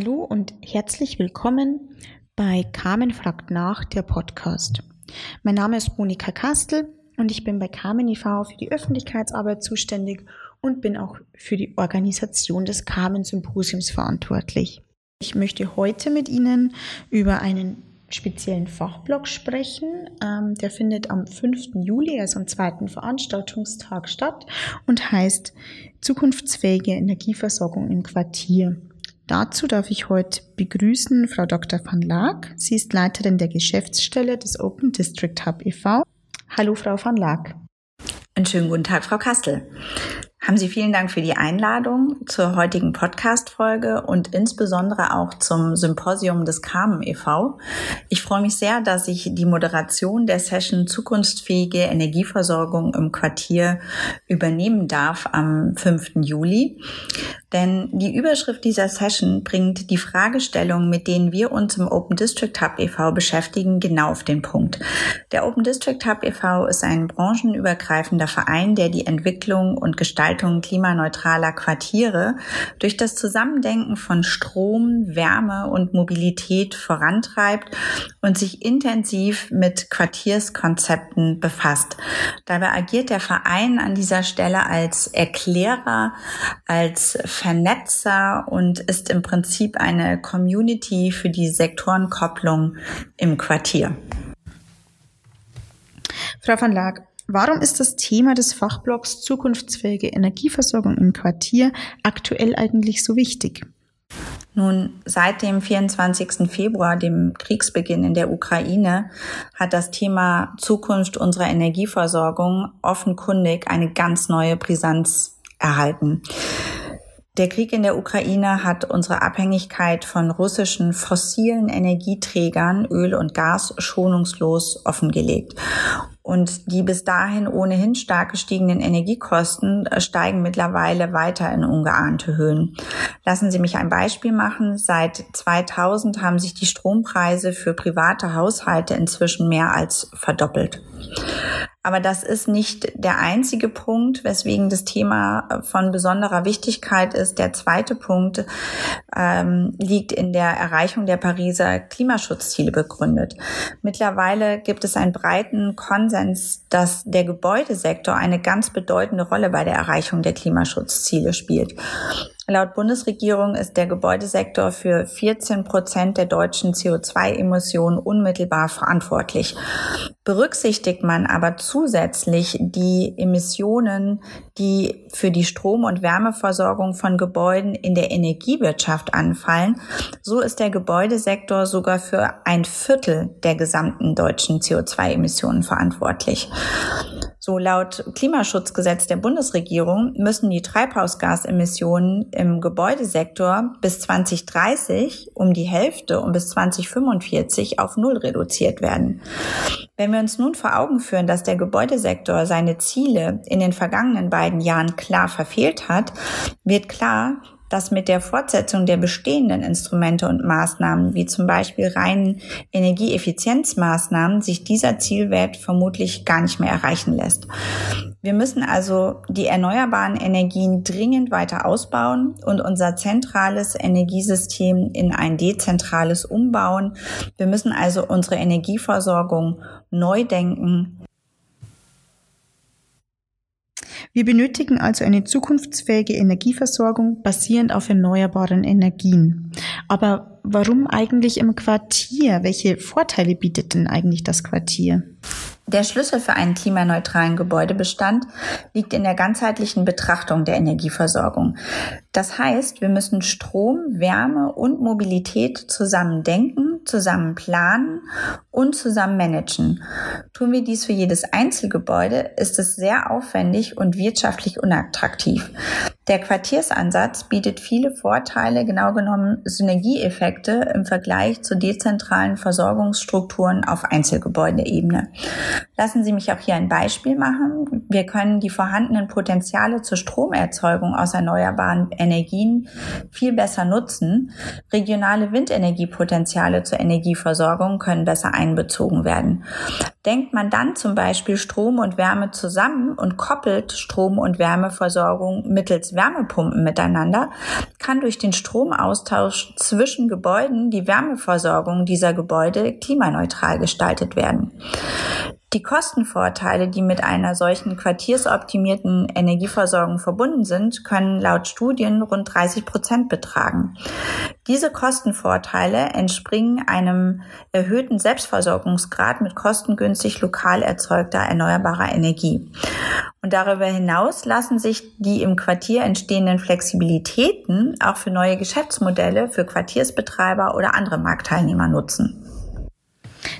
Hallo und herzlich willkommen bei Carmen fragt nach, der Podcast. Mein Name ist Monika Kastel und ich bin bei Carmen e.V. für die Öffentlichkeitsarbeit zuständig und bin auch für die Organisation des Carmen Symposiums verantwortlich. Ich möchte heute mit Ihnen über einen speziellen Fachblock sprechen. Ähm, der findet am 5. Juli, also am zweiten Veranstaltungstag statt und heißt Zukunftsfähige Energieversorgung im Quartier. Dazu darf ich heute begrüßen Frau Dr. van Laak. Sie ist Leiterin der Geschäftsstelle des Open District Hub e.V. Hallo, Frau van Laak. Einen schönen guten Tag, Frau Kastel. Haben Sie vielen Dank für die Einladung zur heutigen Podcast-Folge und insbesondere auch zum Symposium des Carmen e.V. Ich freue mich sehr, dass ich die Moderation der Session Zukunftsfähige Energieversorgung im Quartier übernehmen darf am 5. Juli. Denn die Überschrift dieser Session bringt die Fragestellungen, mit denen wir uns im Open District Hub e.V. beschäftigen, genau auf den Punkt. Der Open District Hub e.V. ist ein branchenübergreifender Verein, der die Entwicklung und Gestaltung klimaneutraler Quartiere durch das Zusammendenken von Strom, Wärme und Mobilität vorantreibt und sich intensiv mit Quartierskonzepten befasst. Dabei agiert der Verein an dieser Stelle als Erklärer, als Vernetzer und ist im Prinzip eine Community für die Sektorenkopplung im Quartier. Frau van Laak, warum ist das Thema des Fachblocks zukunftsfähige Energieversorgung im Quartier aktuell eigentlich so wichtig? Nun, seit dem 24. Februar, dem Kriegsbeginn in der Ukraine, hat das Thema Zukunft unserer Energieversorgung offenkundig eine ganz neue Brisanz erhalten. Der Krieg in der Ukraine hat unsere Abhängigkeit von russischen fossilen Energieträgern, Öl und Gas, schonungslos offengelegt. Und die bis dahin ohnehin stark gestiegenen Energiekosten äh, steigen mittlerweile weiter in ungeahnte Höhen. Lassen Sie mich ein Beispiel machen. Seit 2000 haben sich die Strompreise für private Haushalte inzwischen mehr als verdoppelt. Aber das ist nicht der einzige Punkt, weswegen das Thema von besonderer Wichtigkeit ist. Der zweite Punkt ähm, liegt in der Erreichung der Pariser Klimaschutzziele begründet. Mittlerweile gibt es einen breiten Konsens, dass der Gebäudesektor eine ganz bedeutende Rolle bei der Erreichung der Klimaschutzziele spielt. Laut Bundesregierung ist der Gebäudesektor für 14 Prozent der deutschen CO2-Emissionen unmittelbar verantwortlich. Berücksichtigt man aber zusätzlich die Emissionen, die für die Strom- und Wärmeversorgung von Gebäuden in der Energiewirtschaft anfallen, so ist der Gebäudesektor sogar für ein Viertel der gesamten deutschen CO2-Emissionen verantwortlich. So laut Klimaschutzgesetz der Bundesregierung müssen die Treibhausgasemissionen im Gebäudesektor bis 2030 um die Hälfte und bis 2045 auf Null reduziert werden. Wenn wir uns nun vor Augen führen, dass der Gebäudesektor seine Ziele in den vergangenen beiden Jahren klar verfehlt hat, wird klar, dass mit der Fortsetzung der bestehenden Instrumente und Maßnahmen, wie zum Beispiel reinen Energieeffizienzmaßnahmen, sich dieser Zielwert vermutlich gar nicht mehr erreichen lässt. Wir müssen also die erneuerbaren Energien dringend weiter ausbauen und unser zentrales Energiesystem in ein dezentrales umbauen. Wir müssen also unsere Energieversorgung neu denken Wir benötigen also eine zukunftsfähige Energieversorgung basierend auf erneuerbaren Energien. Aber warum eigentlich im Quartier? Welche Vorteile bietet denn eigentlich das Quartier? Der Schlüssel für einen klimaneutralen Gebäudebestand liegt in der ganzheitlichen Betrachtung der Energieversorgung. Das heißt, wir müssen Strom, Wärme und Mobilität zusammen denken, zusammen planen und zusammen managen. Tun wir dies für jedes Einzelgebäude, ist es sehr aufwendig und wirtschaftlich unattraktiv. Der Quartiersansatz bietet viele Vorteile, genau genommen Synergieeffekte im Vergleich zu dezentralen Versorgungsstrukturen auf Einzelgebäudeebene. Lassen Sie mich auch hier ein Beispiel machen. Wir können die vorhandenen Potenziale zur Stromerzeugung aus erneuerbaren Energien viel besser nutzen. Regionale Windenergiepotenziale zur Energieversorgung können besser einbezogen werden. Denkt man dann zum Beispiel Strom und Wärme zusammen und koppelt Strom- und Wärmeversorgung mittels Wärmepumpen miteinander, kann durch den Stromaustausch zwischen Gebäuden die Wärmeversorgung dieser Gebäude klimaneutral gestaltet werden. Die Kostenvorteile, die mit einer solchen quartiersoptimierten Energieversorgung verbunden sind, können laut Studien rund 30 Prozent betragen. Diese Kostenvorteile entspringen einem erhöhten Selbstversorgungsgrad mit kostengünstig lokal erzeugter erneuerbarer Energie. Und darüber hinaus lassen sich die im Quartier entstehenden Flexibilitäten auch für neue Geschäftsmodelle für Quartiersbetreiber oder andere Marktteilnehmer nutzen.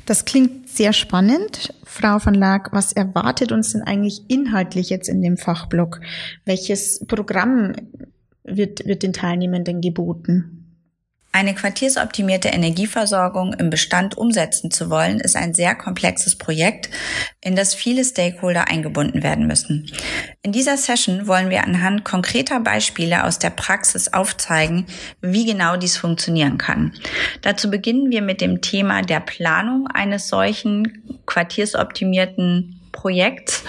Das klingt sehr spannend. Frau von Laak, was erwartet uns denn eigentlich inhaltlich jetzt in dem Fachblock? Welches Programm wird, wird den Teilnehmenden geboten? Eine quartiersoptimierte Energieversorgung im Bestand umsetzen zu wollen, ist ein sehr komplexes Projekt, in das viele Stakeholder eingebunden werden müssen. In dieser Session wollen wir anhand konkreter Beispiele aus der Praxis aufzeigen, wie genau dies funktionieren kann. Dazu beginnen wir mit dem Thema der Planung eines solchen quartiersoptimierten Projekts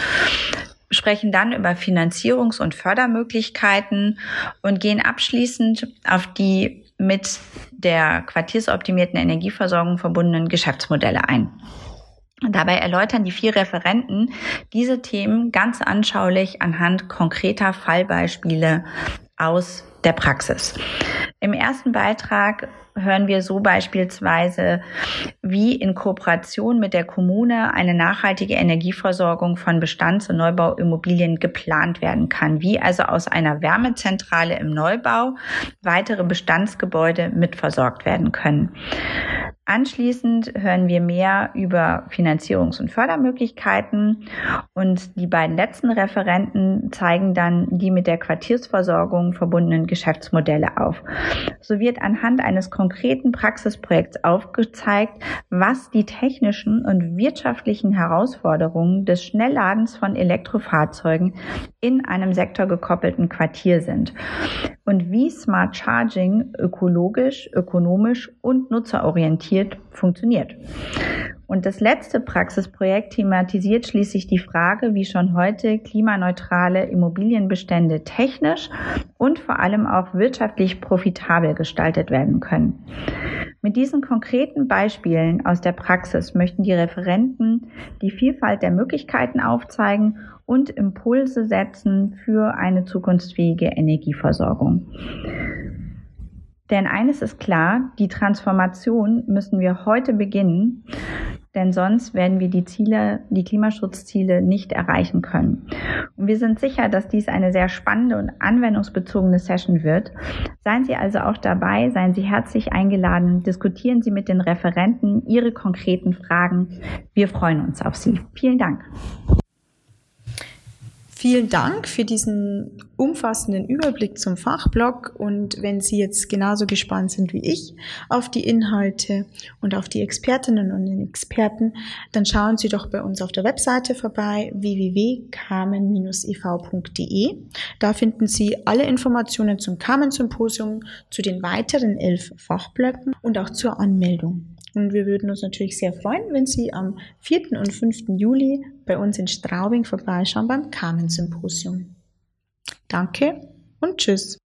sprechen dann über Finanzierungs- und Fördermöglichkeiten und gehen abschließend auf die mit der quartiersoptimierten Energieversorgung verbundenen Geschäftsmodelle ein. Dabei erläutern die vier Referenten diese Themen ganz anschaulich anhand konkreter Fallbeispiele aus der Praxis. Im ersten Beitrag hören wir so beispielsweise, wie in Kooperation mit der Kommune eine nachhaltige Energieversorgung von Bestands- und Neubauimmobilien geplant werden kann, wie also aus einer Wärmezentrale im Neubau weitere Bestandsgebäude mitversorgt werden können. Anschließend hören wir mehr über Finanzierungs- und Fördermöglichkeiten und die beiden letzten Referenten zeigen dann die mit der Quartiersversorgung verbundenen Geschäftsmodelle auf. So wird anhand eines konkreten Praxisprojekts aufgezeigt, was die technischen und wirtschaftlichen Herausforderungen des Schnellladens von Elektrofahrzeugen in einem sektorgekoppelten Quartier sind und wie Smart Charging ökologisch, ökonomisch und nutzerorientiert funktioniert. Und das letzte Praxisprojekt thematisiert schließlich die Frage, wie schon heute klimaneutrale Immobilienbestände technisch und vor allem auch wirtschaftlich profitabel gestaltet werden können. Mit diesen konkreten Beispielen aus der Praxis möchten die Referenten die Vielfalt der Möglichkeiten aufzeigen und Impulse setzen für eine zukunftsfähige Energieversorgung. Denn eines ist klar, die Transformation müssen wir heute beginnen, denn sonst werden wir die Ziele, die Klimaschutzziele nicht erreichen können. Und wir sind sicher, dass dies eine sehr spannende und anwendungsbezogene Session wird. Seien Sie also auch dabei, seien Sie herzlich eingeladen, diskutieren Sie mit den Referenten Ihre konkreten Fragen. Wir freuen uns auf Sie. Vielen Dank. Vielen Dank für diesen umfassenden Überblick zum Fachblock und wenn Sie jetzt genauso gespannt sind wie ich auf die Inhalte und auf die Expertinnen und den Experten, dann schauen Sie doch bei uns auf der Webseite vorbei www.carmen-ev.de. Da finden Sie alle Informationen zum Carmen Symposium, zu den weiteren elf Fachblöcken und auch zur Anmeldung. Und wir würden uns natürlich sehr freuen, wenn Sie am 4. und 5. Juli bei uns in Straubing vorbeischauen beim Carmen Symposium. Danke und tschüss.